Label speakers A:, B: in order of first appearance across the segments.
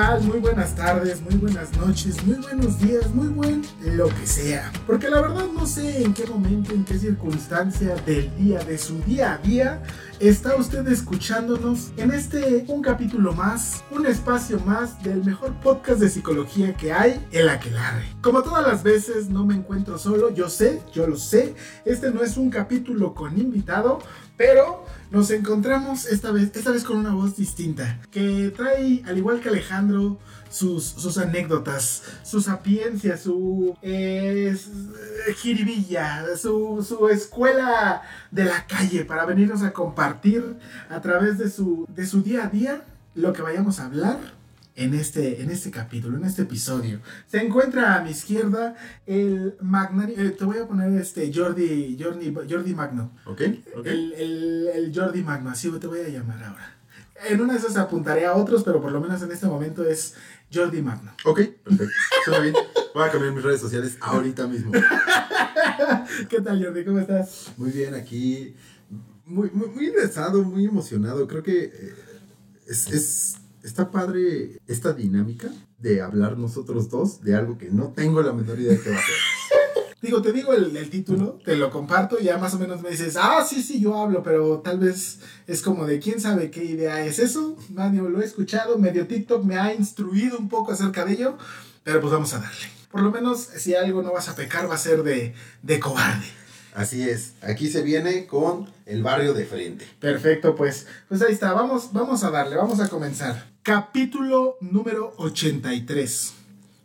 A: Tal? Muy buenas tardes, muy buenas noches, muy buenos días, muy buen lo que sea. Porque la verdad no sé en qué momento, en qué circunstancia del día, de su día a día, está usted escuchándonos en este, un capítulo más, un espacio más del mejor podcast de psicología que hay, El Aquelarre. Como todas las veces, no me encuentro solo, yo sé, yo lo sé, este no es un capítulo con invitado, pero nos encontramos esta vez, esta vez con una voz distinta, que trae, al igual que Alejandro, sus, sus anécdotas, su sapiencia, su eh, jiribilla, su, su, escuela de la calle para venirnos a compartir a través de su, de su día a día lo que vayamos a hablar en este, en este capítulo, en este episodio. Se encuentra a mi izquierda el Magnani, eh, te voy a poner este Jordi, Jordi, Jordi Magno.
B: ¿Ok? okay.
A: El, el, el, Jordi Magno, así te voy a llamar ahora. En una de esas apuntaré a otros, pero por lo menos en este momento es Jordi Magno.
B: Ok, perfecto. Suena bien. Voy a cambiar mis redes sociales ahorita mismo.
A: ¿Qué tal, Jordi? ¿Cómo estás?
B: Muy bien, aquí. Muy, muy, muy interesado, muy emocionado. Creo que eh, es, es está padre esta dinámica de hablar nosotros dos de algo que no tengo la menor idea de qué va a ser.
A: Digo, te digo el, el, título, te lo comparto y ya más o menos me dices, ah, sí, sí, yo hablo, pero tal vez es como de quién sabe qué idea es eso. Nadie lo he escuchado, medio TikTok me ha instruido un poco acerca de ello, pero pues vamos a darle. Por lo menos, si algo no vas a pecar, va a ser de, de cobarde.
B: Así es, aquí se viene con el barrio de frente.
A: Perfecto, pues, pues ahí está, vamos, vamos a darle, vamos a comenzar. Capítulo número 83.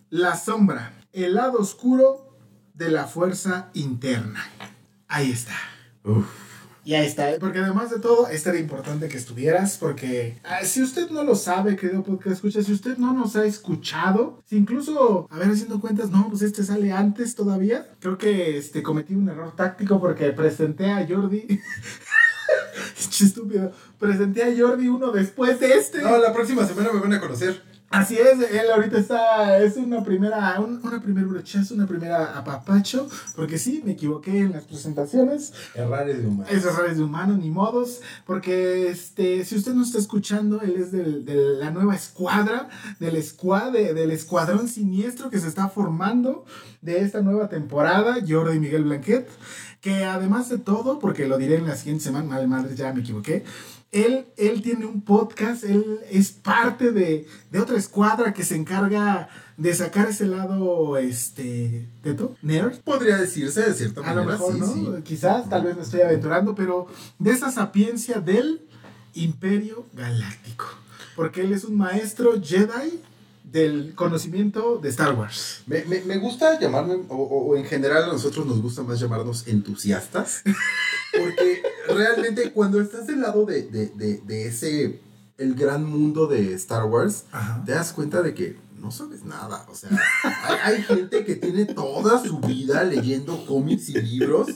A: La sombra, el lado oscuro de la fuerza interna. Ahí está.
B: Uf.
A: Y ahí está, porque además de todo, este era importante que estuvieras, porque ah, si usted no lo sabe, querido podcast escucha, si usted no nos ha escuchado, si incluso, a ver, haciendo cuentas, no, pues este sale antes todavía, creo que este, cometí un error táctico porque presenté a Jordi. estúpido. Presenté a Jordi uno después de este.
B: No, la próxima semana me van a conocer.
A: Así es, él ahorita está, es una primera, un, una primera brochazo, una primera apapacho, porque sí, me equivoqué en las presentaciones.
B: Errores de humano.
A: Es errores de humano, ni modos, porque este, si usted no está escuchando, él es del, de la nueva escuadra, del, escuad, de, del escuadrón siniestro que se está formando de esta nueva temporada, Jordi Miguel Blanquet, que además de todo, porque lo diré en la siguiente semana, madre, madre, ya me equivoqué, él, él tiene un podcast, él es parte de, de, otra escuadra que se encarga de sacar ese lado, este, teto, nerd.
B: Podría decirse de cierta
A: A
B: manera.
A: lo mejor,
B: sí,
A: ¿no?
B: sí.
A: Quizás, tal vez me estoy aventurando, pero de esa sapiencia del Imperio Galáctico. Porque él es un maestro Jedi del conocimiento de Star Wars.
B: Me, me, me gusta llamarme, o, o, en general a nosotros nos gusta más llamarnos entusiastas, porque realmente cuando estás del lado de, de, de, de ese, el gran mundo de Star Wars,
A: Ajá.
B: te das cuenta de que no sabes nada. O sea, hay, hay gente que tiene toda su vida leyendo cómics y libros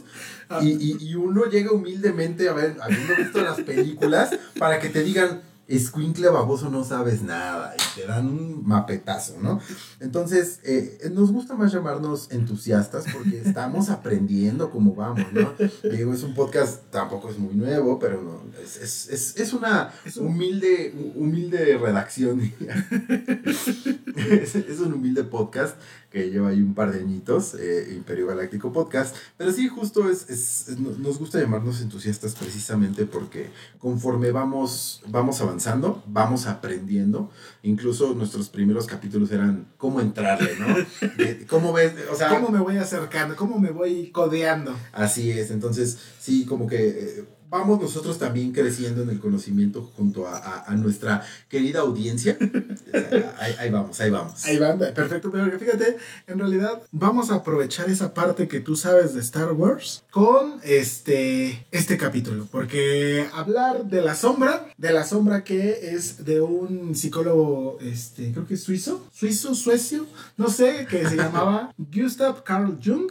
B: y, y- y uno llega humildemente a ver, habiendo visto las películas, para que te digan, escuincle baboso, no sabes nada. Y te dan un mapetazo, ¿no? Entonces, eh, nos gusta más llamarnos entusiastas porque estamos aprendiendo cómo vamos, ¿no? Digo, es un podcast, tampoco es muy nuevo, pero no, es, es, es, es una humilde, humilde redacción. es un humilde podcast que lleva ahí un par de añitos, eh, Imperio Galáctico Podcast. Pero sí, justo es, es- nos nos gusta llamarnos entusiastas precisamente porque conforme vamos, vamos avanzando, vamos aprendiendo. Incluso nuestros primeros capítulos eran cómo entrarle, ¿no? De- ¿Cómo ves? O sea,
A: ¿Cómo me voy acercando? ¿Cómo me voy codeando?
B: Así es, entonces sí, como que eh, vamos nosotros también creciendo en el conocimiento junto a, a- a nuestra querida audiencia. ahí, ahí vamos, ahí vamos.
A: Ahí va, perfecto, pero fíjate, en realidad vamos a aprovechar esa parte que tú sabes de Star Wars con este, este capítulo, porque hablar de la sombra, de la sombra que es de un psicólogo, este, creo que es suizo, suizo, suecio, no sé, que se llamaba Gustav Carl Jung.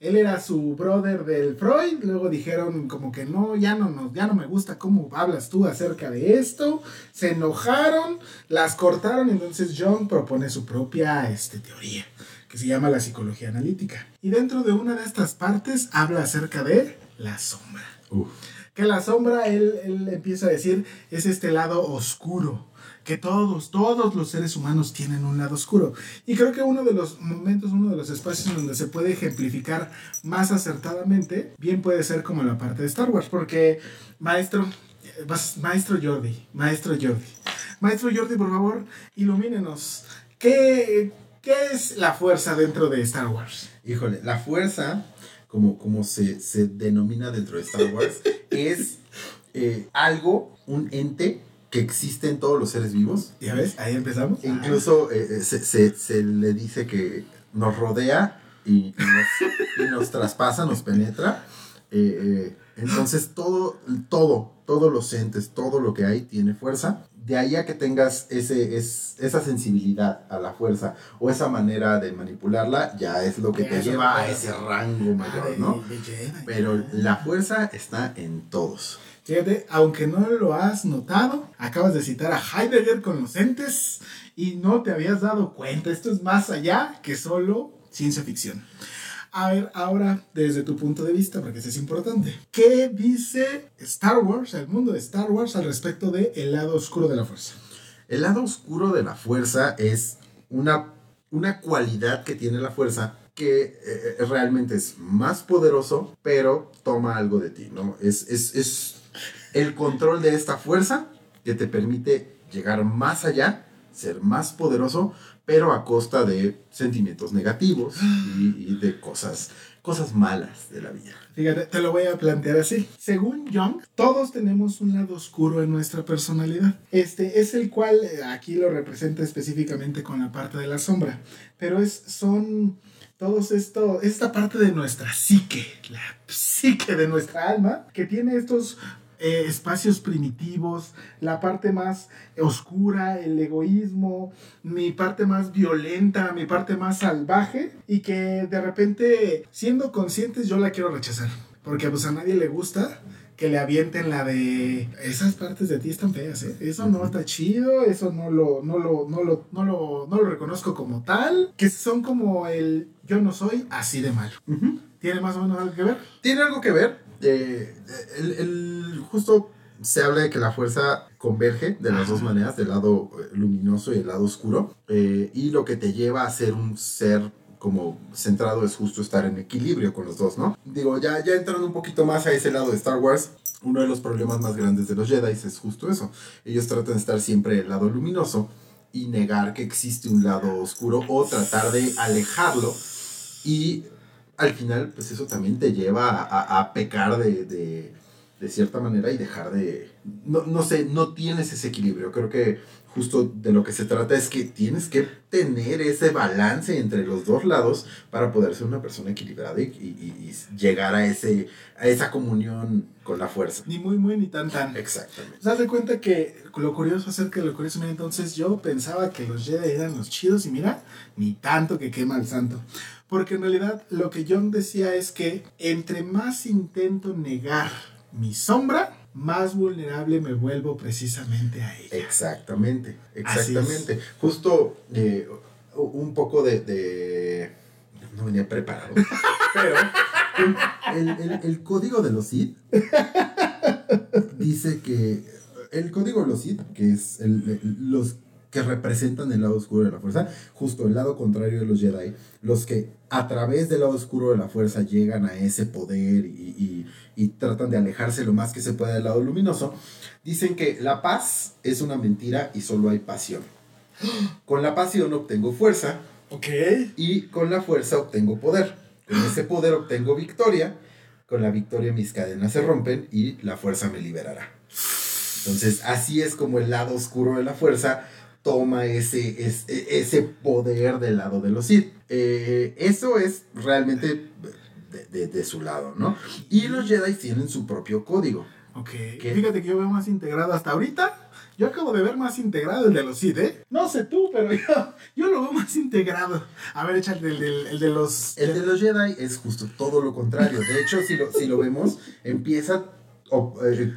A: Él era su brother del Freud, luego dijeron como que no, ya no, nos, ya no me gusta cómo hablas tú acerca de esto, se enojaron, las cortaron, entonces Jung propone su propia este, teoría, que se llama la psicología analítica. Y dentro de una de estas partes habla acerca de la sombra.
B: Uf.
A: Que la sombra, él, él empieza a decir, es este lado oscuro. Que todos, todos los seres humanos tienen un lado oscuro. Y creo que uno de los momentos, uno de los espacios donde se puede ejemplificar más acertadamente, bien puede ser como la parte de Star Wars. Porque, maestro, maestro Jordi, maestro Jordi, maestro Jordi, por favor, ilumínenos. ¿Qué, qué es la fuerza dentro de Star Wars?
B: Híjole, la fuerza, como, como se, se denomina dentro de Star Wars, es eh, algo, un ente que existe en todos los seres vivos.
A: ¿Ya ves? Ahí empezamos.
B: Incluso eh, eh, se, se- se le dice que nos rodea y, y nos, y nos traspasa, nos penetra. Eh, eh, entonces todo, todo, todos los entes, todo lo que hay tiene fuerza. De ahí a que tengas ese, es, esa sensibilidad a la fuerza o esa manera de manipularla, ya es lo que te lleva a ese rango mayor, ¿no? Pero la fuerza está en todos.
A: Fíjate, aunque no lo has notado, acabas de citar a Heidegger con los entes y no te habías dado cuenta. Esto es más allá que solo ciencia ficción. A ver, ahora, desde tu punto de vista, porque eso es importante, ¿qué dice Star Wars, el mundo de Star Wars, al respecto el lado oscuro de la fuerza?
B: El lado oscuro de la fuerza es una, una cualidad que tiene la fuerza que eh, realmente es más poderoso, pero toma algo de ti, ¿no? Es, es el control de esta fuerza que te permite llegar más allá, ser más poderoso, pero a costa de sentimientos negativos y, y de cosas, cosas malas de la vida.
A: Fíjate, te lo voy a plantear así. Según Jung, todos tenemos un lado oscuro en nuestra personalidad. Este es el cual eh, aquí lo representa específicamente con la parte de la sombra. Pero es, son todos esto, esta parte de nuestra psique, la psique de nuestra alma, que tiene estos eh, espacios primitivos, la parte más oscura, el egoísmo, mi parte más violenta, mi parte más salvaje, y que de repente, siendo conscientes, yo la quiero rechazar. Porque pues a nadie le gusta que le avienten la de esas partes de ti están feas, ¿eh? Eso no está chido, eso no lo, no lo, no lo, no lo, no lo reconozco como tal, que son como el yo no soy así de malo. ¿Tiene más o menos algo que ver?
B: Tiene algo que ver. Eh, el, el- justo se habla de que la fuerza converge de las dos maneras, del lado eh, luminoso y el lado oscuro. eh, y lo que te lleva a ser un ser como centrado es justo estar en equilibrio con los dos, ¿no? Digo, ya, ya entrando un poquito más a ese lado de Star Wars, uno de los problemas más grandes de los Jedi es justo eso. Ellos tratan de estar siempre del lado luminoso y negar que existe un lado oscuro o tratar de alejarlo y al final, pues eso también te lleva a, a- a pecar de, de, de cierta manera y dejar de... No, no sé, no tienes ese equilibrio. Creo que justo de lo que se trata es que tienes que tener ese balance entre los dos lados para poder ser una persona equilibrada y, y- y llegar a, ese, a esa comunión con la fuerza.
A: Ni muy, muy, ni tan, tan.
B: Exactamente.
A: ¿Se das de cuenta que lo curioso acerca de lo curioso, mira, entonces yo pensaba que los Jedi eran los chidos y mira, ni tanto que quema el santo. Porque en realidad lo que John decía es que entre más intento negar mi sombra, más vulnerable me vuelvo precisamente a ella.
B: Exactamente, exactamente. Justo eh, un poco de, de- No venía preparado. pero el, el- el código de los Sith dice que... El código de los Sith, que es el- los que representan el lado oscuro de la fuerza, justo el lado contrario de los Jedi, los que a través del lado oscuro de la fuerza llegan a ese poder y, y- y tratan de alejarse lo más que se pueda del lado luminoso, dicen que la paz es una mentira y solo hay pasión. Con la pasión obtengo fuerza
A: Ok.
B: y con la fuerza obtengo poder. Con ese poder obtengo victoria, con la victoria mis cadenas se rompen y la fuerza me liberará. Entonces, así es como el lado oscuro de la fuerza toma ese, es- e- ese poder del lado de los Sith. Eh, eso es realmente de, de- de su lado, ¿no? Y los Jedi tienen su propio código.
A: Ok. Fíjate que yo veo más integrado hasta ahorita. Yo acabo de ver más integrado el de los Sith, ¿eh? No sé tú, pero yo, yo lo veo más integrado. A ver, échate el, del- el de los...
B: El de los Jedi es justo todo lo contrario. De hecho, si lo, si lo vemos, empieza op- eh,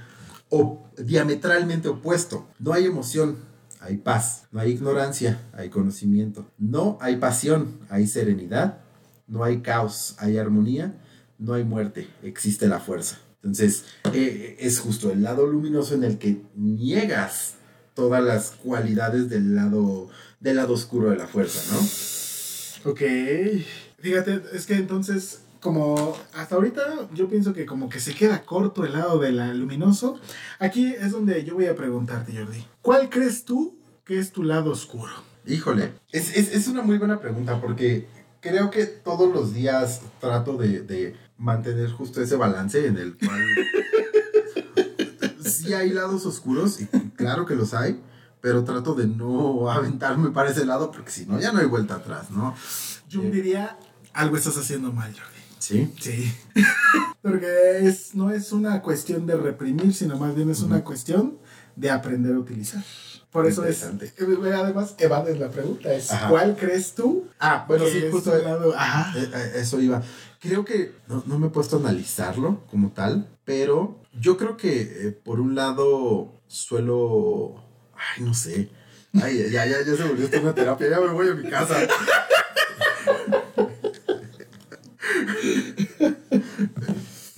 B: op- diametralmente opuesto. No hay emoción, hay paz. No hay ignorancia, hay conocimiento. No hay pasión, hay serenidad. No hay caos, hay armonía. No hay muerte, existe la fuerza. Entonces, eh, es justo el lado luminoso en el que niegas todas las cualidades del lado, del lado oscuro de la fuerza, ¿no?
A: Ok. Fíjate, es que entonces, como hasta ahorita, yo pienso que como que se queda corto el lado del luminoso. Aquí es donde yo voy a preguntarte, Jordi. ¿Cuál crees tú que es tu lado oscuro?
B: Híjole, es, es, es una muy buena pregunta porque creo que todos los días trato de, de mantener justo ese balance en el cual sí hay lados oscuros y claro que los hay, pero trato de no aventarme para ese lado porque si no ya no hay vuelta atrás, ¿no?
A: Yo
B: Eh.
A: diría, algo estás haciendo mal, Jordi.
B: Sí.
A: Sí. Porque es, no es una cuestión de reprimir, sino más bien es una cuestión de aprender a utilizar. Por eso es, eh, además, evades la pregunta, es
B: Ajá.
A: ¿cuál crees tú?
B: Ah, bueno, sí, justo
A: tu lado? Ajá.
B: Eh, eh, Eso iba. Creo que no, no me he puesto a analizarlo como tal, pero yo creo que eh, por un lado suelo. Ay, no sé. Ay, ya, ya, ya se volvió esto una terapia. Ya me voy a mi casa.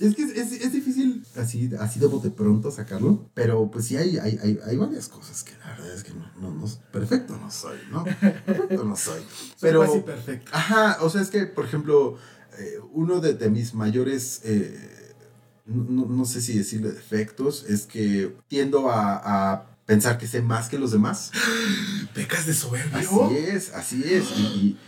B: Es que es, es- es difícil así, así de bote pronto sacarlo, pero pues sí hay, hay, hay, hay varias cosas que la verdad es que no, no, no- perfecto no soy, ¿no? Perfecto no soy. Pero,
A: Casi perfecto.
B: Ajá, o sea, es que, por ejemplo, eh, uno de, de mis mayores, eh, no, no- sé si decirle defectos, es que tiendo a, a pensar que sé más que los demás.
A: Pecas de soberbio.
B: Así es, así es. Y, y,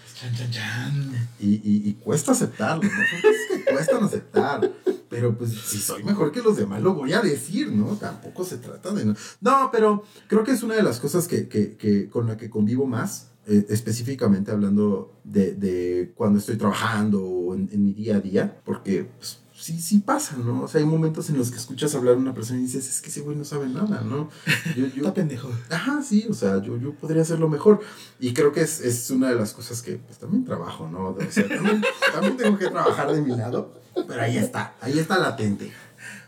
B: y- y- y cuesta aceptarlo, ¿no? Son cosas que cuestan aceptar. Pero pues si soy mejor que los demás, lo voy a decir, ¿no? Tampoco se trata de... No, no pero creo que es una de las cosas que, que- que con la que convivo más, eh, específicamente hablando de, de cuando estoy trabajando o en, en mi día a día, porque pues, sí, sí pasa, ¿no? O sea, hay momentos en los que escuchas hablar a una persona y dices, es que ese güey no sabe nada, ¿no? Yo, yo,
A: Está pendejo.
B: Ajá, sí, o sea, yo, yo podría hacerlo mejor. Y creo que es, es una de las cosas que pues, también trabajo, ¿no? O sea, también, también tengo que trabajar de mi lado, pero ahí está, ahí está latente.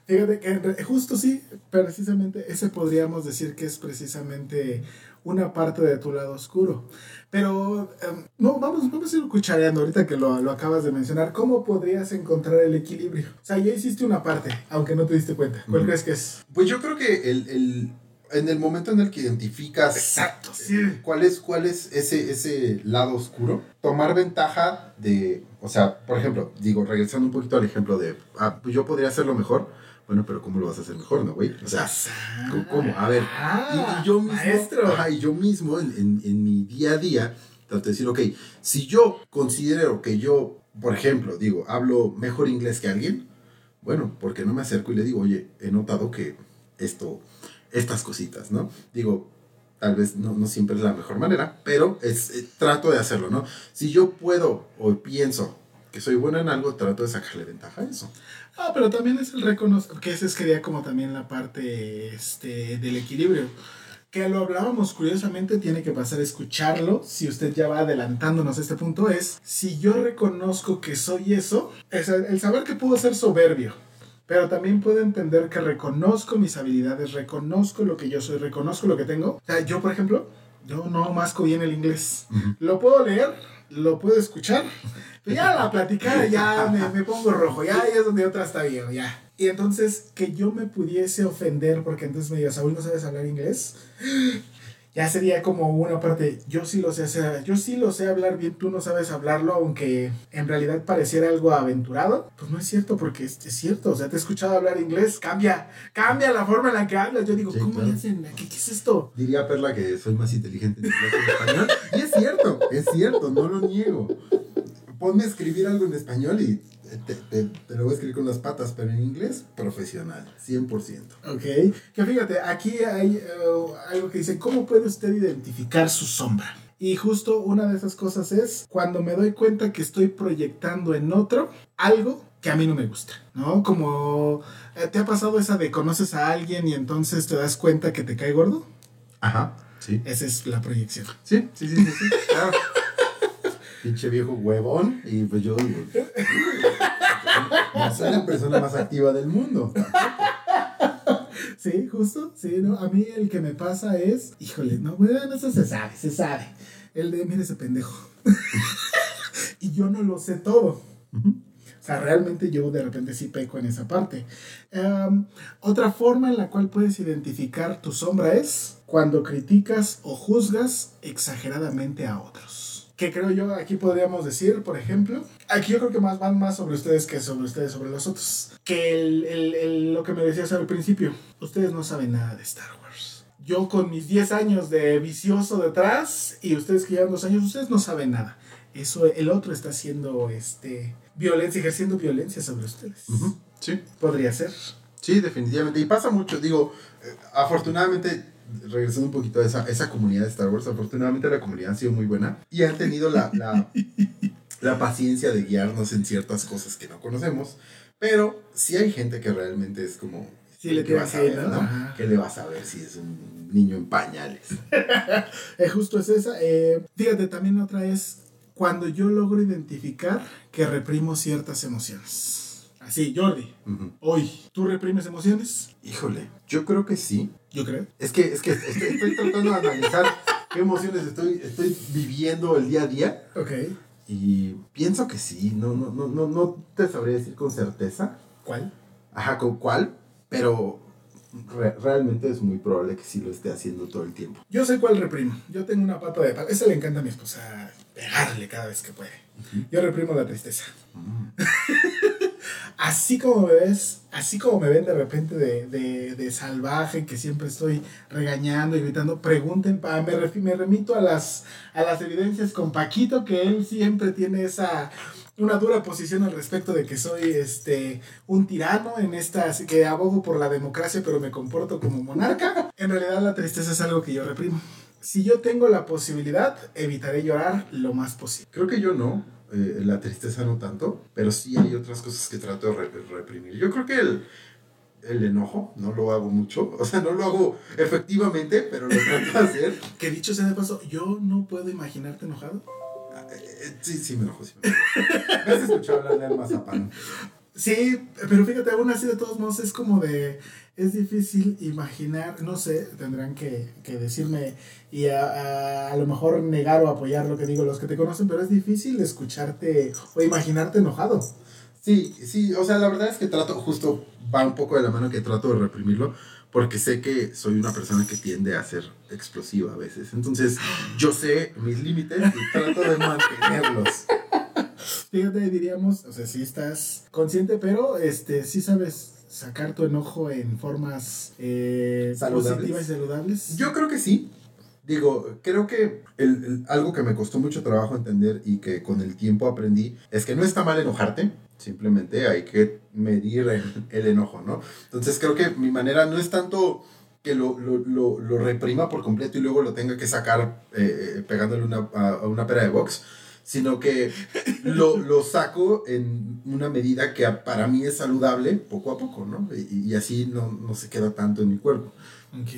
A: Fíjate que justo sí, precisamente ese podríamos decir que es precisamente una parte de tu lado oscuro. Pero em, no, vamos, vamos a ir cuchareando ahorita que lo, lo acabas de mencionar. ¿Cómo podrías encontrar el equilibrio? O sea, ya hiciste una parte, aunque no te diste cuenta. ¿Cuál
B: Ujú.
A: crees que es?
B: Pues yo creo que el, el- en el momento en el que identificas
A: Exacto, sí.
B: cuál es, cuál es ese, ese lado oscuro, tomar ventaja de, o sea, por ejemplo, digo, regresando un poquito al ejemplo de, ah, pues yo podría hacerlo mejor. Bueno, pero ¿cómo lo vas a hacer mejor, no, güey? O sea, ¿cómo- ¿cómo? A ver,
A: Ah,
B: y, y yo mismo,
A: maestro.
B: ajá, y yo mismo en, en- en mi día a día, trato de decir, ok, si yo considero que yo, por ejemplo, digo, hablo mejor inglés que alguien, bueno, ¿por qué no me acerco y le digo, oye, he notado que esto, estas cositas, ¿no? Digo, tal vez no, no siempre es la mejor manera, pero es, eh, trato de hacerlo, ¿no? Si yo puedo o pienso que soy bueno en algo, trato de sacarle ventaja a eso.
A: Ah, pero también es el reconocer, que ese quería como también la parte este, del equilibrio. Que lo hablábamos curiosamente, tiene que pasar a escucharlo. Si usted ya va adelantándonos a este punto, es si yo reconozco que soy eso, es el, saber que puedo ser soberbio, pero también puedo entender que reconozco mis habilidades, reconozco lo que yo soy, reconozco lo que tengo. O sea, yo, por ejemplo, yo no masco bien el inglés. Lo puedo leer, lo puedo escuchar, pero ya la platicada ya me, me pongo rojo, ya, ya es donde otra está bien, ya. Y entonces que yo me pudiese ofender porque entonces me digas, Saúl, ¿no sabes hablar inglés? Ya sería como una parte, yo sí lo sé hacer, yo sí lo sé hablar bien, tú no sabes hablarlo, aunque en realidad pareciera algo aventurado. Pues no es cierto, porque es, es cierto, o sea, te he escuchado hablar inglés, cambia, cambia la forma en la que hablas. Yo digo,
B: Sí,
A: ¿cómo
B: claro.
A: hacen? ¿Qué, ¿Qué es esto?
B: Diría Perla que soy más inteligente en inglés que en español. Y es cierto, es cierto, no lo niego. Ponme a escribir algo en español y te, te- te lo voy a escribir con las patas, pero en inglés, profesional, 100%.
A: Ok, que fíjate, aquí hay eh, algo que dice, ¿cómo puede usted identificar su sombra? Y justo una de esas cosas es cuando me doy cuenta que estoy proyectando en otro algo que a mí no me gusta, ¿no? Como, eh, ¿te ha pasado esa de conoces a alguien y entonces te das cuenta que te cae gordo?
B: Ajá, sí.
A: Esa es la proyección.
B: Sí, sí, sí, sí, sí, claro. Pinche viejo huevón. Y pues yo no soy la persona más activa del mundo.
A: Sí, justo, sí, ¿no? A mí el que me pasa es, híjole, no, bueno, eso se sabe, se sabe. El de, mire ese pendejo. y yo no lo sé todo. O sea, realmente yo de repente sí peco en esa parte. Em, otra forma en la cual puedes identificar tu sombra es cuando criticas o juzgas exageradamente a otros. Que creo yo, aquí podríamos decir, por ejemplo, aquí yo creo que más van más sobre ustedes que sobre ustedes, sobre los otros. Que el, el- el- lo que me decías al principio, ustedes no saben nada de Star Wars. Yo con mis 10 años de vicioso detrás y ustedes que llevan dos años, ustedes no saben nada. Eso, el otro está haciendo este, violencia, ejerciendo violencia sobre ustedes.
B: Ujú, Sí.
A: Podría ser.
B: Sí, definitivamente. Y pasa mucho, digo, eh, afortunadamente, regresando un poquito a esa, esa comunidad de Star Wars, afortunadamente la comunidad ha sido muy buena y han tenido la, la, la paciencia de guiarnos en ciertas cosas que no conocemos, pero sí hay gente que realmente es como...
A: Sí, le
B: ¿qué
A: tiene
B: vas a ver,
A: ¿no?
B: no? ¿Qué le vas a ver si es un niño en pañales?
A: Eh, justo es esa. Eh, fíjate, también otra es cuando yo logro identificar que reprimo ciertas emociones. Así, Jordi, hoy, ¿tú reprimes emociones?
B: Híjole, yo creo que sí.
A: Yo creo.
B: Es que, es que estoy, estoy tratando de analizar qué emociones estoy, estoy viviendo el día a día.
A: Ok.
B: Y pienso que sí, no, no, no, no, no te sabría decir con certeza,
A: ¿Cuál?
B: ajá, con cuál, pero re- realmente es muy probable que sí lo esté haciendo todo el tiempo.
A: Yo sé cuál reprimo. Yo tengo una pata de palo. Esa le encanta a mi esposa pegarle cada vez que puede. Yo reprimo la tristeza. así como me ves, así como me ven de repente de, de- de salvaje, que siempre estoy regañando y gritando, pregunten, pa- me, refi- me remito a las, a las evidencias con Paquito, que él siempre tiene esa una dura posición al respecto de que soy este un tirano en esta que abogo por la democracia pero me comporto como monarca. En realidad la tristeza es algo que yo reprimo. Si yo tengo la posibilidad, evitaré llorar lo más posible.
B: Creo que yo no, eh, la tristeza no tanto, pero sí hay otras cosas que trato de re- reprimir. Yo creo que el, el enojo no lo hago mucho, o sea, no lo hago efectivamente, pero lo trato de hacer.
A: Que dicho sea de paso, yo no puedo imaginarte enojado.
B: Eh, Sí, sí me enojo, sí me enojo. Me has escuchado hablar de mazapán.
A: Sí, pero fíjate, aún así de todos modos es como de, es difícil imaginar, no sé, tendrán que, que decirme y a, a- a lo mejor negar o apoyar lo que digo los que te conocen, pero es difícil escucharte o imaginarte enojado.
B: Sí, sí, o sea, la verdad es que trato, justo va un poco de la mano que trato de reprimirlo, porque sé que soy una persona que tiende a ser explosiva a veces. Entonces, yo sé mis límites y trato de mantenerlos.
A: Fíjate, diríamos, o sea, sí estás consciente, pero este, sí sabes sacar tu enojo en formas eh,
B: Saludables.
A: positivas y saludables.
B: Yo creo que sí. Digo, creo que el- el- algo que me costó mucho trabajo entender y que con el tiempo aprendí es que no está mal enojarte, Simplemente hay que medir el, el enojo, ¿no? Entonces creo que mi manera no es tanto que lo, lo, lo, lo reprima por completo y luego lo tenga que sacar eh, pegándole una, a, a una pera de box, sino que lo, lo saco en una medida que para mí es saludable poco a poco, ¿no? Y, y así no, no se queda tanto en mi cuerpo.
A: Ok.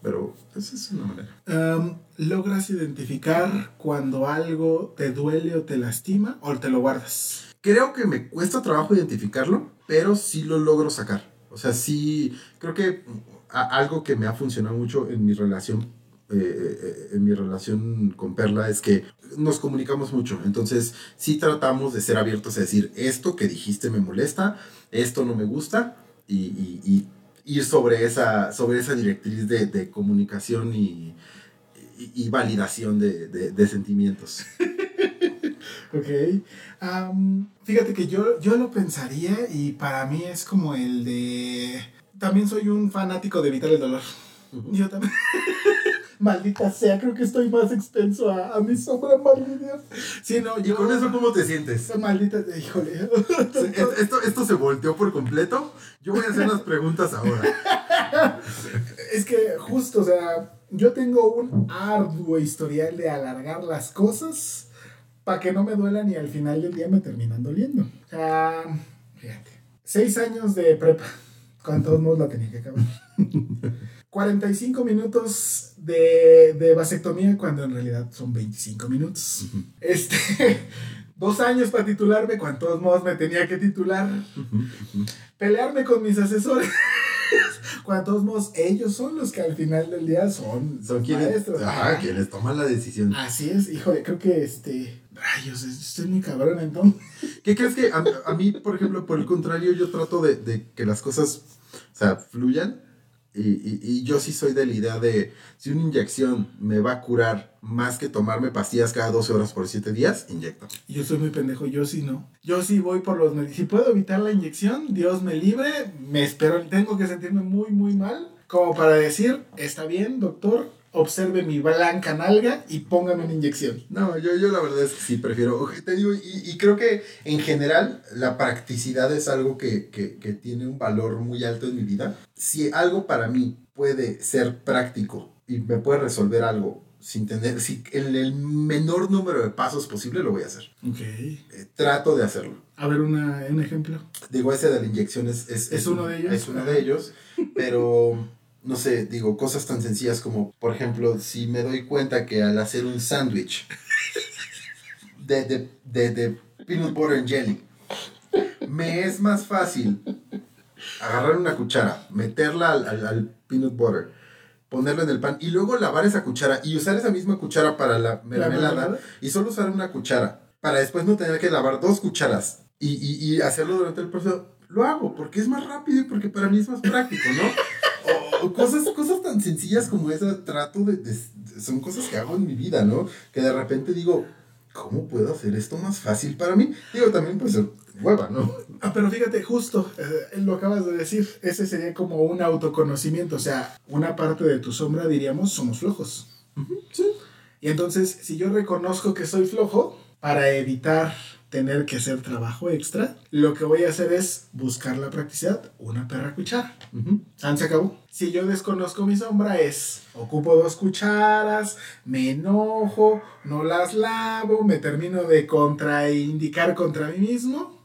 B: Pero esa es una manera.
A: Um, ¿Logras identificar cuando algo te duele o te lastima o te lo guardas?
B: Creo que me cuesta trabajo identificarlo, pero sí lo logro sacar. O sea, sí, creo que algo que me ha funcionado mucho en mi relación, eh, eh, en mi relación con Perla es que nos comunicamos mucho. Entonces, sí tratamos de ser abiertos a decir, esto que dijiste me molesta, esto no me gusta, y, y- y ir sobre esa, sobre esa directriz de, de comunicación y, y- validación de, de- de sentimientos.
A: Ok. Fíjate que yo, yo lo pensaría y para mí es como el de... También soy un fanático de evitar el dolor. Yo también. Maldita sea, creo que estoy más expenso a, a mi sombra, Dios. Sí, no,
B: ¿Y
A: yo...
B: con eso cómo te sientes?
A: Maldita, híjole.
B: Esto, esto se volteó por completo. Yo voy a hacer unas preguntas ahora.
A: Es que justo, o sea, yo tengo un arduo historial de alargar las cosas para que no me duelan y al final del día me terminan doliendo. O sea, fíjate, seis años de prepa, con todos modos la tenía que acabar. 45 minutos de, de vasectomía cuando en realidad son 25 minutos. Este, dos años para titularme, cuando de todos modos me tenía que titular. Pelearme con mis asesores. Cuando de todos modos, ellos son los que al final del día son,
B: Son quienes,
A: maestros.
B: ajá, quienes toman la decisión.
A: Así es, híjole, creo que este. Rayos, estoy muy cabrón entonces.
B: ¿Qué crees que a, a mí, por ejemplo, por el contrario, yo trato de, de que las cosas, o sea, fluyan? Y, y- y yo sí soy de la idea de, si una inyección me va a curar más que tomarme pastillas cada 12 horas por 7 días, inyecto.
A: Yo soy muy pendejo, yo sí no. Yo sí voy por los. Si puedo evitar la inyección, Dios me libre, me espero, tengo que sentirme muy, muy mal, como para decir, está bien, doctor, observe mi blanca nalga y póngame una inyección.
B: No, yo, yo la verdad es que sí prefiero, te digo, y, y creo que en general la practicidad es algo que, que, que tiene un valor muy alto en mi vida. Si algo para mí puede ser práctico y me puede resolver algo sin tener, si en el menor número de pasos posible lo voy a hacer.
A: Ok.
B: Eh, trato de hacerlo.
A: A ver, una, un ejemplo.
B: Digo, ese de la inyección es, es,
A: ¿Es uno de ellos?
B: Es uno de ellos, pero no sé, digo, cosas tan sencillas como, por ejemplo, si me doy cuenta que al hacer un sándwich de, de, de, de peanut butter and jelly, me es más fácil agarrar una cuchara, meterla al, al- al peanut butter, ponerlo en el pan y luego lavar esa cuchara y usar esa misma cuchara para la mermelada
A: mermelada?
B: y solo usar una cuchara para después no tener que lavar dos cucharas y, y, y hacerlo durante el proceso. Lo hago porque es más rápido y porque para mí es más práctico, ¿no? O, o cosas, cosas tan sencillas como esa trato de, de- de- Son cosas que hago en mi vida, ¿no? Que de repente digo, ¿cómo puedo hacer esto más fácil para mí? Digo, también pues hueva, ¿no?
A: Ah, pero fíjate, justo, eh, lo acabas de decir, ese sería como un autoconocimiento, o sea, una parte de tu sombra diríamos somos flojos.
B: sí.
A: Y entonces, si yo reconozco que soy flojo, para evitar tener que hacer trabajo extra, lo que voy a hacer es buscar la practicidad, una perra cuchara. San se acabó. Si yo desconozco mi sombra es, ocupo dos cucharas, me enojo, no las lavo, me termino de contraindicar contra mí mismo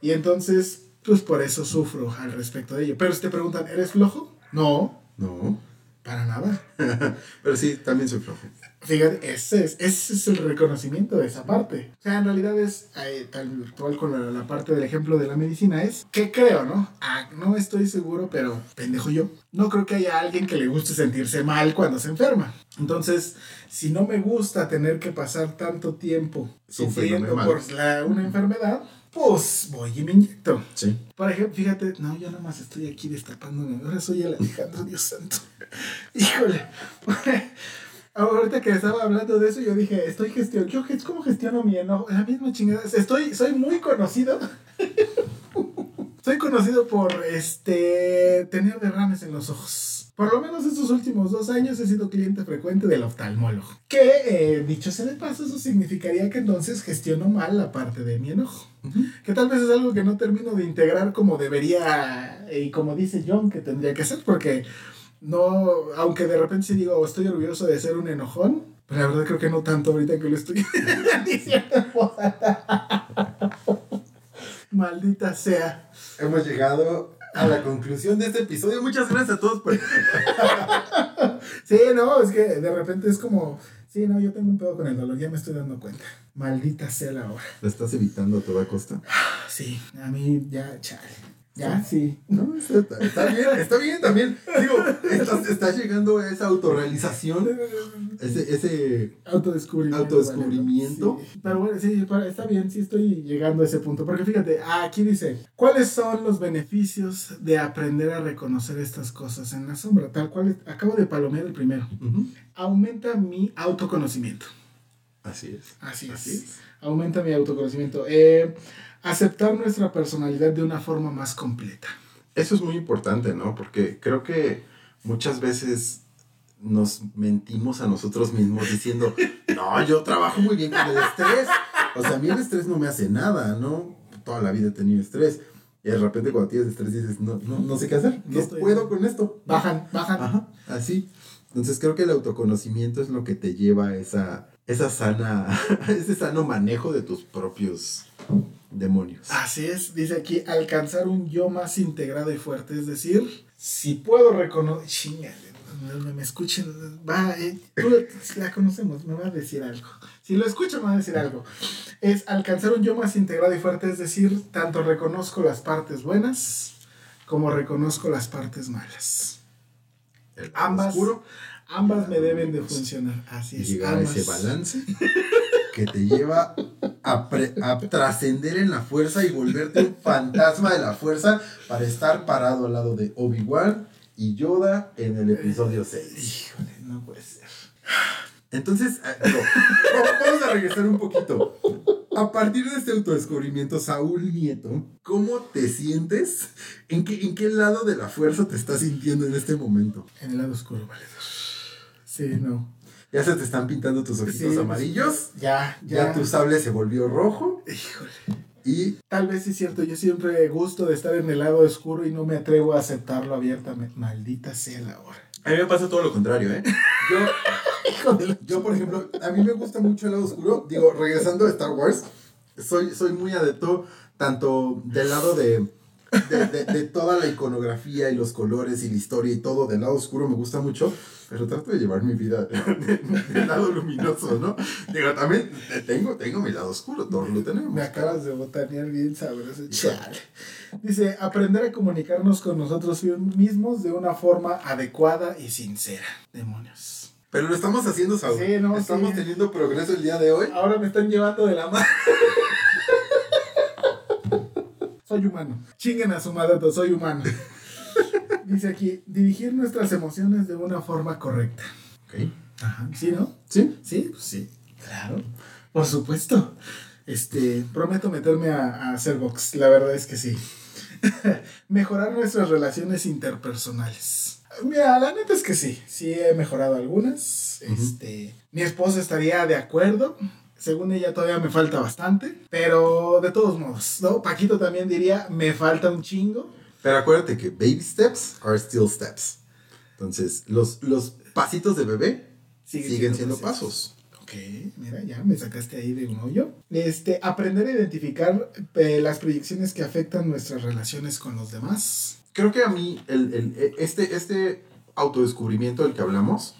A: y entonces, pues por eso sufro al respecto de ello. Pero si te preguntan, ¿eres flojo? No,
B: No.
A: para nada.
B: Pero sí, también soy flojo.
A: Fíjate, ese es, ese es el reconocimiento de esa parte. O sea, en realidad es, eh, tal cual con la, la parte del ejemplo de la medicina, es que creo, ¿no? Ah, no estoy seguro, pero pendejo yo. No creo que haya alguien que le guste sentirse mal cuando se enferma. Entonces, si no me gusta tener que pasar tanto tiempo sufriendo por la- una enfermedad, pues voy y me inyecto.
B: Sí.
A: Por ejemplo, fíjate, no, yo nada más estoy aquí destapándome. Ahora soy el Alejandro, Dios santo. Híjole. Ahorita que estaba hablando de eso, yo dije, estoy gestionando. Yo, ¿cómo gestiono mi enojo? La misma chingada. Estoy, soy muy conocido. soy conocido por este tener derrames en los ojos. Por lo menos estos últimos dos años he sido cliente frecuente del oftalmólogo. Que, eh, dicho sea de paso, eso significaría que entonces gestiono mal la parte de mi enojo. Que tal vez es algo que no termino de integrar como debería y como dice John que tendría que ser, porque no, aunque de repente sí digo, estoy orgulloso de ser un enojón, pero la verdad creo que no tanto ahorita que lo estoy diciendo. Maldita sea.
B: Hemos llegado a la conclusión de este episodio. Muchas gracias a todos por...
A: Sí, no, es que de repente es como, sí, no, yo tengo un pedo con el dolor, ya me estoy dando cuenta. Maldita sea la hora.
B: ¿Lo estás evitando a toda costa?
A: Sí, a mí ya, chale. Ya, sí.
B: No, está, está bien, está bien también. Digo, estás, estás llegando a esa autorrealización, ese, ese
A: Autodescubrimiento.
B: Autodescubrimiento.
A: bueno, sí. Pero bueno, sí, está bien, sí estoy llegando a ese punto. Porque fíjate, aquí dice, ¿cuáles son los beneficios de aprender a reconocer estas cosas en la sombra? Tal cual, acabo de palomear el primero. Aumenta mi autoconocimiento.
B: Así es.
A: Así es.
B: Así es.
A: Aumenta mi autoconocimiento. Eh, aceptar nuestra personalidad de una forma más completa.
B: Eso es muy importante, ¿no? Porque creo que muchas veces nos mentimos a nosotros mismos diciendo, no, yo trabajo muy bien con el estrés. O sea, a mí el estrés no me hace nada, ¿no? Toda la vida he tenido estrés. Y de repente cuando tienes estrés dices, no, no, no sé qué hacer, no
A: Estoy-
B: puedo con esto.
A: Bajan, bajan.
B: Ajá, así. Entonces creo que el autoconocimiento es lo que te lleva a esa, esa sana, ese sano manejo de tus propios demonios.
A: Así es, dice aquí, alcanzar un yo más integrado y fuerte. Es decir, si puedo reconocer... Chinga, me, me escuchen, va, eh, tú la conocemos, me va a decir algo. Si lo escucho, me va a decir algo. Es alcanzar un yo más integrado y fuerte, es decir, tanto reconozco las partes buenas como reconozco las partes malas.
B: El
A: Ambas,
B: oscuro
A: ambas me deben de funcionar. Así es.
B: llegar a ese balance que te lleva a, a trascender en la fuerza y volverte un fantasma de la fuerza para estar parado al lado de Obi-Wan y Yoda en el episodio 6.
A: Híjole, no puede ser.
B: Entonces, eh, digo, vamos- vamos a regresar un poquito. A partir de este autodescubrimiento, Saúl Nieto, ¿cómo te sientes? ¿En qué, ¿En qué lado de la fuerza te estás sintiendo en este momento?
A: En el lado oscuro, valedor. Sí, no.
B: ¿Ya se te están pintando tus ojitos
A: Sí,
B: amarillos?
A: Ya,
B: ¿Ya
A: ya.
B: tu sable se volvió rojo?
A: Híjole.
B: Y
A: Tal vez es cierto, yo siempre gusto de estar en el lado oscuro y no me atrevo a aceptarlo abiertamente. Maldita sea la hora.
B: a mí me pasa todo lo contrario, ¿eh? Yo, yo, por ejemplo, a mí me gusta mucho el lado oscuro. Digo, regresando a Star Wars, soy, soy muy adepto tanto del lado de, de, de- de toda la iconografía y los colores y la historia y todo del lado oscuro me gusta mucho, pero trato de llevar mi vida del lado luminoso, ¿no? Digo, también tengo, tengo mi lado oscuro, todos lo tenemos.
A: Me acabas de botanear bien sabroso. Chale. Dice, aprender a comunicarnos con nosotros mismos de una forma adecuada y sincera. Demonios.
B: Pero lo estamos haciendo, Saúl.
A: Sí, no,
B: Estamos
A: sí.
B: teniendo progreso el día de hoy.
A: Ahora me están llevando de la mano. soy humano. Chinguen a su madre, soy humano. Dice aquí, dirigir nuestras emociones de una forma correcta.
B: Ok.
A: Ajá. ¿Sí, no?
B: ¿Sí?
A: Sí, pues sí. Claro. Por supuesto. Este, prometo meterme a, a hacer box. La verdad es que sí. Mejorar nuestras relaciones interpersonales. Mira, la neta es que sí. Sí he mejorado algunas. Este, mi esposa estaría de acuerdo. Según ella todavía me falta bastante. Pero de todos modos, ¿no? Paquito también diría, me falta un chingo.
B: Pero acuérdate que baby steps are still steps. Entonces, los, los pasitos de bebé
A: Sigue
B: siguen siendo
A: pasos.
B: pasos.
A: Ok, mira, ya me sacaste ahí de un hoyo. Este, aprender a identificar eh, las proyecciones que afectan nuestras relaciones con los demás.
B: Creo que a mí, el, el- este, este autodescubrimiento del que hablamos,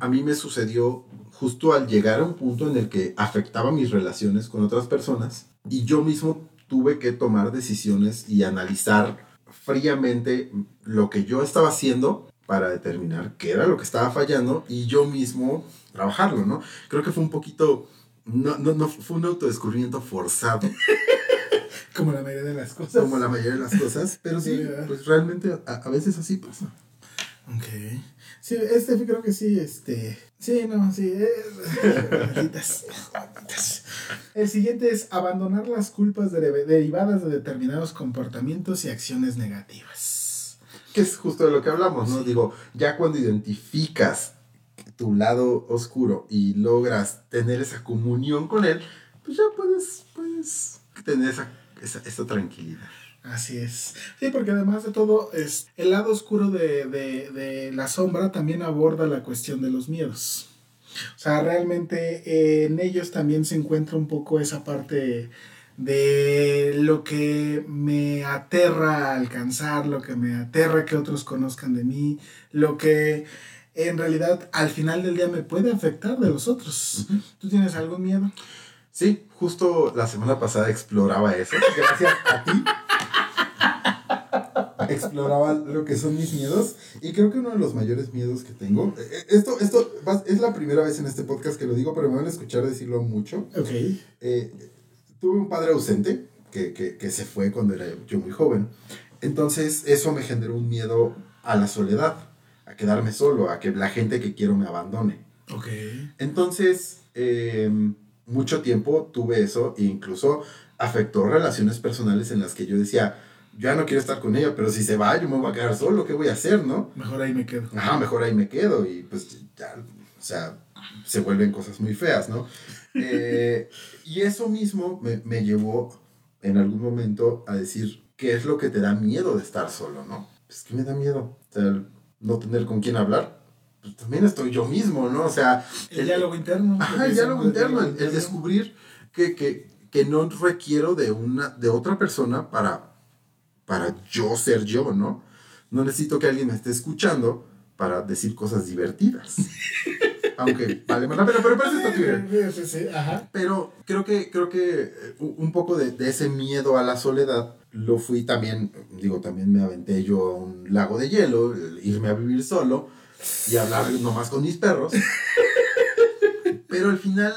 B: a mí me sucedió justo al llegar a un punto en el que afectaba mis relaciones con otras personas y yo mismo tuve que tomar decisiones y analizar fríamente lo que yo estaba haciendo para determinar qué era lo que estaba fallando y yo mismo trabajarlo, ¿no? Creo que fue un poquito, no, no, no fue un autodescubrimiento forzado,
A: Como la mayoría de las cosas.
B: como la mayoría de las cosas, pero sí, pues realmente a, a veces así pasa.
A: Ok. Sí, este creo que sí, este. Sí, no, sí. eh, malditas, malditas. El siguiente es abandonar las culpas derivadas de determinados comportamientos y acciones negativas.
B: Que es justo de lo que hablamos, ¿no? Digo, ya cuando identificas tu lado oscuro y logras tener esa comunión con él, pues ya puedes, puedes tener esa, esa, esa tranquilidad.
A: Así es. Sí, porque además de todo, es, el lado oscuro de, de, de la sombra también aborda la cuestión de los miedos. O sea, realmente eh, en ellos también se encuentra un poco esa parte de lo que me aterra alcanzar, lo que me aterra que otros conozcan de mí, lo que en realidad al final del día me puede afectar de los otros. ¿Tú tienes algún miedo?
B: Sí, justo la semana pasada exploraba eso. Gracias a ti. Exploraba lo que son mis miedos. Y creo que uno de los mayores miedos que tengo. eh, eh, Esto, esto es la primera vez en este podcast que lo digo, pero me van a escuchar decirlo mucho.
A: Ok.
B: Eh, tuve un padre ausente que, que, que se fue cuando era yo muy joven. Entonces, eso me generó un miedo a la soledad, a quedarme solo, a que la gente que quiero me abandone.
A: Ok.
B: Entonces, eh, mucho tiempo tuve eso e incluso afectó relaciones personales en las que yo decía, yo ya no quiero estar con ella, pero si se va, yo me voy a quedar solo, ¿qué voy a hacer, no?
A: Mejor ahí me quedo.
B: Ajá, mejor ahí me quedo y pues ya, o sea, se vuelven cosas muy feas, ¿no? Eh, y eso mismo me, me llevó en algún momento a decir, ¿qué es lo que te da miedo de estar solo, no? Pues que me da miedo, o sea, no tener con quién hablar. Pues también estoy yo mismo, ¿no? O sea,
A: El diálogo interno.
B: Ajá, el diálogo interno, el, el descubrir que, que, que no requiero de, una, de otra persona para, para yo ser yo, ¿no? No necesito que alguien me esté escuchando para decir cosas divertidas. Aunque vale más la pena, pero está Twitter.
A: Sí, sí, sí, ajá.
B: Pero creo que, creo que eh, un poco de, de ese miedo a la soledad lo fui también, digo, también me aventé yo a un lago de hielo, el irme a vivir solo y hablar nomás con mis perros. Pero al final,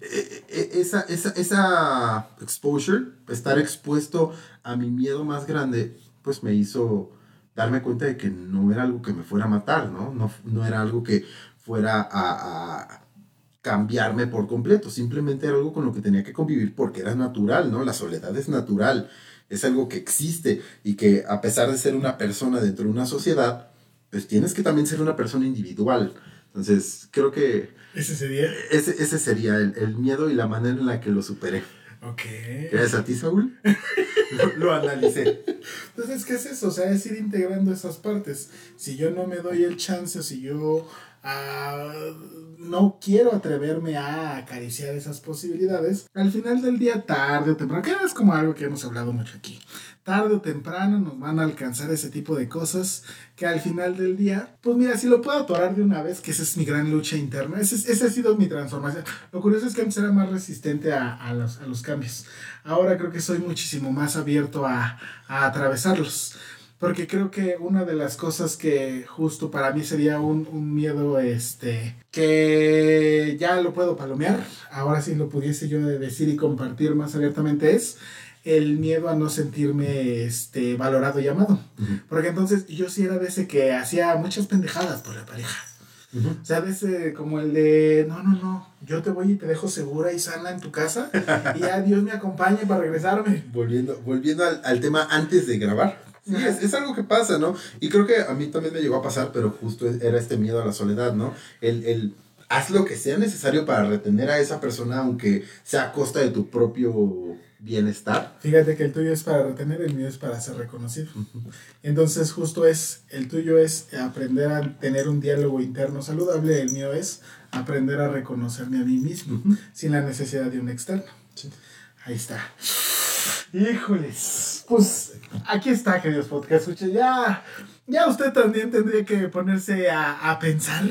B: esa, esa, esa exposure, estar expuesto a mi miedo más grande, pues me hizo darme cuenta de que no era algo que me fuera a matar, ¿no? No, no era algo que fuera a, a cambiarme por completo, simplemente era algo con lo que tenía que convivir porque era natural, ¿no? La soledad es natural, es algo que existe y que a pesar de ser una persona dentro de una sociedad, pues tienes que también ser una persona individual. Entonces, creo que
A: Ese sería.
B: ese, ese sería el, el miedo y la manera en la que lo superé.
A: Ok.
B: Gracias a ti, Saúl. lo, lo analicé.
A: Entonces, ¿qué es eso? O sea, es ir integrando esas partes. Si yo no me doy el chance, si yo no quiero atreverme a acariciar esas posibilidades, al final del día, tarde o temprano, que es como algo que hemos hablado mucho aquí, tarde o temprano nos van a alcanzar ese tipo de cosas que al final del día, pues mira, si lo puedo atorar de una vez, que esa es mi gran lucha interna, ese, ese ha sido mi transformación. Lo curioso es que antes era más resistente a, a los, a los cambios. Ahora creo que soy muchísimo más abierto a, a atravesarlos. Porque creo que una de las cosas que justo para mí sería un, un miedo, este, que ya lo puedo palomear, ahora sí lo pudiese yo de decir y compartir más abiertamente, es el miedo a no sentirme este, valorado y amado. Porque entonces yo sí era de ese que hacía muchas pendejadas por la pareja. O sea, de ese como el de, no, no, no, yo te voy y te dejo segura y sana en tu casa y ya Dios me acompañe para regresarme.
B: Volviendo, volviendo al, al tema antes de grabar. Sí, es, es algo que pasa, ¿no? Y creo que a mí también me llegó a pasar, pero justo era este miedo a la soledad, ¿no? El, el haz lo que sea necesario para retener a esa persona, aunque sea a costa de tu propio bienestar.
A: Fíjate que el tuyo es para retener, el mío es para ser reconocido. Entonces justo es, el tuyo es aprender a tener un diálogo interno saludable, el mío es aprender a reconocerme a mí mismo, sin la necesidad de un externo. Ahí está. Híjoles. Pues aquí está, queridos podcast. Escuche, ya, ya usted también tendría que ponerse a, a pensar.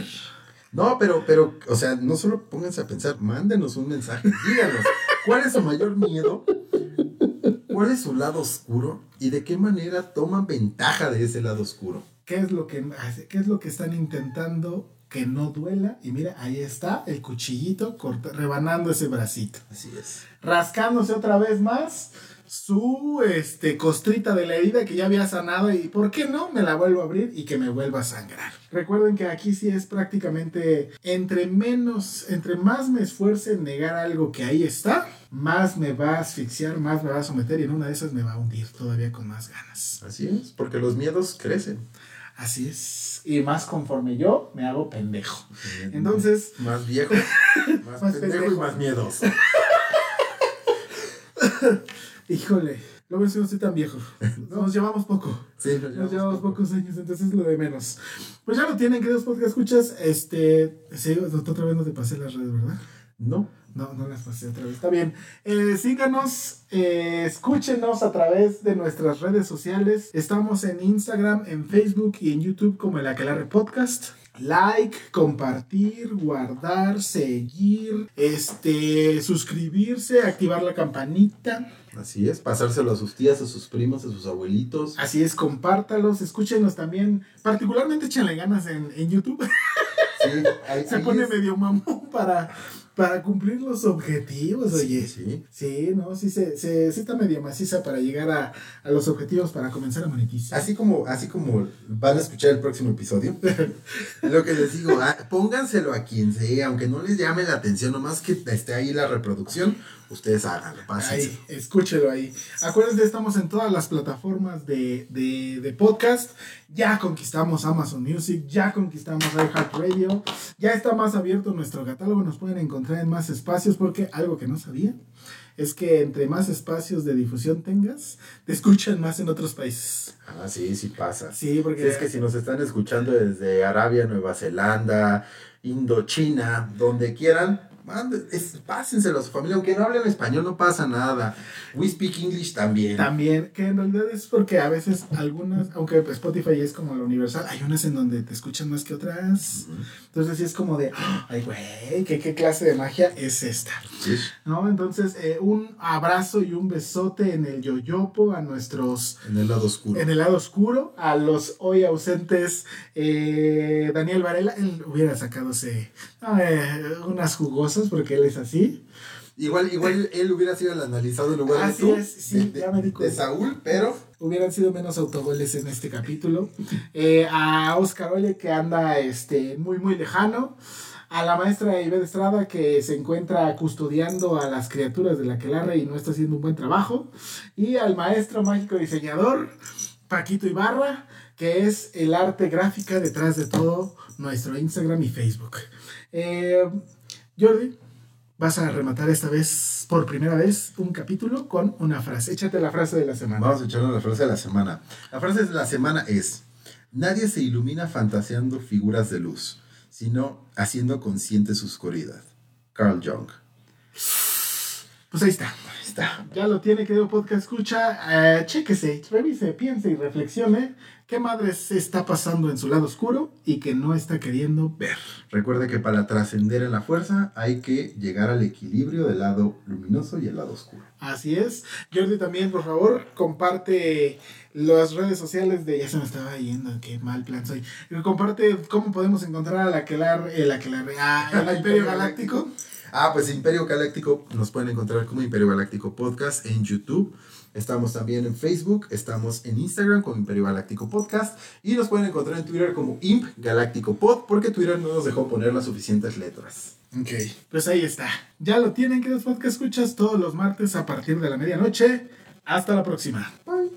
B: No, pero, pero, o sea, no solo pónganse a pensar, mándenos un mensaje, díganos, ¿cuál es su mayor miedo? ¿Cuál es su lado oscuro? ¿Y de qué manera toman ventaja de ese lado oscuro?
A: ¿Qué es lo que, qué es lo que están intentando que no duela? Y mira, ahí está el cuchillito corta- rebanando ese bracito.
B: Así es.
A: rascándose otra vez más su este, costrita de la herida que ya había sanado y ¿por qué no? Me la vuelvo a abrir y que me vuelva a sangrar. Recuerden que aquí sí es prácticamente entre menos, entre más me esfuerce en negar algo que ahí está, más me va a asfixiar, más me va a someter y en una de esas me va a hundir todavía con más ganas.
B: Así es, porque los miedos crecen.
A: Así es. Y más conforme yo me hago pendejo. Entonces,
B: Más viejo, más,
A: Más
B: pendejo,
A: pendejo.
B: y más miedos.
A: híjole, lo bueno es que no estoy tan viejo. Nos llevamos poco.
B: Sí, nos
A: Nos
B: llevamos
A: llevamos
B: poco.
A: pocos años, entonces es lo de menos. Pues ya lo tienen, queridos podcast escuchas. Este, sí, otra vez no te pasé las redes, ¿verdad?
B: No,
A: No, no las pasé otra vez. Está bien. Eh, síganos, eh, escúchenos a través de nuestras redes sociales. Estamos en Instagram, en Facebook y en YouTube como el Aquelarre Podcast. Like, compartir, guardar, seguir, este, suscribirse, activar la campanita.
B: así es, pasárselo a sus tías, a sus primos, a sus abuelitos.
A: Así es, compártalos, escúchenos también. Particularmente échenle ganas en, en YouTube.
B: Sí, ahí,
A: Se
B: ahí
A: pone
B: es-
A: medio mamón para, para cumplir los objetivos, oye.
B: Sí,
A: Sí, no, sí, se, se, sí está medio maciza para llegar a, a los objetivos para comenzar a monetizar.
B: Así como, así como van a escuchar el próximo episodio, lo que les digo, ah, pónganselo a quien sea, aunque no les llame la atención, nomás que esté ahí la reproducción, ustedes háganlo, pásense.
A: Ahí, escúchelo ahí. Acuérdense, estamos en todas las plataformas de, de, de podcast. Ya conquistamos Amazon Music, ya conquistamos iHeartRadio, ya está más abierto nuestro catálogo. Nos pueden encontrar en más espacios porque algo que no sabía es que entre más espacios de difusión tengas, te escuchan más en otros países.
B: Ah, sí, sí pasa.
A: Sí, porque
B: Sí, es que si nos están escuchando desde Arabia, Nueva Zelanda, Indochina, donde quieran, mande- es- pásenselo a su familia, aunque no hablen español, no pasa nada. We speak English también.
A: También, que en realidad es porque a veces algunas, aunque Spotify es como lo universal, hay unas en donde te escuchan más que otras. Entonces sí es como de, "Ah, ay güey, ¿qué, ¿qué clase de magia es esta?
B: Sí.
A: ¿No? Entonces, eh, un abrazo y un besote en el yoyopo a nuestros,
B: En el lado oscuro.
A: en el lado oscuro, a los hoy ausentes eh, Daniel Varela, él hubiera sacado ese, eh, unas jugosas porque él es así.
B: Igual, igual él hubiera sido el analizado en lugar
A: Así
B: de tú,
A: es, sí,
B: de, de-
A: ya me di
B: de
A: cuenta.
B: Saúl, pero
A: hubieran sido menos autogoles en este capítulo. Eh, a Oscar Olle que anda este, muy muy lejano. A la maestra Ivette Estrada que se encuentra custodiando a las criaturas de la Quelarre y no está haciendo un buen trabajo. Y al maestro mágico diseñador Paquito Ibarra que es el arte gráfica detrás de todo nuestro Instagram y Facebook. Eh, Jordi, vas a rematar esta vez, por primera vez, un capítulo con una frase. Échate la frase de la semana.
B: vamos a echarnos la frase de la semana. La frase de la semana es, nadie se ilumina fantaseando figuras de luz, sino haciendo consciente su oscuridad. Carl Jung.
A: Pues ahí está.
B: Está.
A: Ya lo tiene, querido podcast escucha. Eh, chéquese, revise, piense y reflexione qué madres está pasando en su lado oscuro y que no está queriendo ver.
B: Recuerde que para trascender en la fuerza hay que llegar al equilibrio del lado luminoso y el lado oscuro.
A: Así es. Jordi también, por favor, comparte las redes sociales de... Ya se me estaba yendo, qué mal plan soy. Comparte cómo podemos encontrar a la Aquelar, el Aquelar, a el Imperio Galáctico.
B: Ah, pues Imperio Galáctico nos pueden encontrar como Imperio Galáctico Podcast en YouTube. Estamos también en Facebook, estamos en Instagram como Imperio Galáctico Podcast y nos pueden encontrar en Twitter como Imp Galáctico Pod porque Twitter no nos dejó poner las suficientes letras.
A: Ok, pues ahí está. Ya lo tienen, queridos podcast escuchas, todos los martes a partir de la medianoche. Hasta la próxima.
B: Bye.